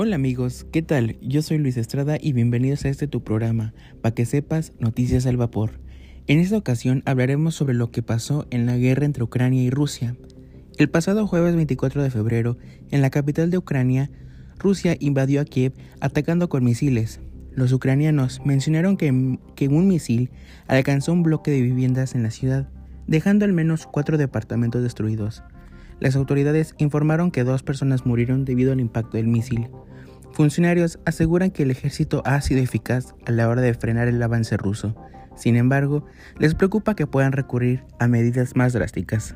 Hola amigos, ¿qué tal? Yo soy Luis Estrada y bienvenidos a este tu programa, para que sepas noticias al vapor. En esta ocasión hablaremos sobre lo que pasó en la guerra entre Ucrania y Rusia. El pasado jueves 24 de febrero, en la capital de Ucrania, Rusia invadió a Kiev atacando con misiles. Los ucranianos mencionaron que, que un misil alcanzó un bloque de viviendas en la ciudad, dejando al menos cuatro departamentos destruidos. Las autoridades informaron que dos personas murieron debido al impacto del misil. Funcionarios aseguran que el ejército ha sido eficaz a la hora de frenar el avance ruso. Sin embargo, les preocupa que puedan recurrir a medidas más drásticas.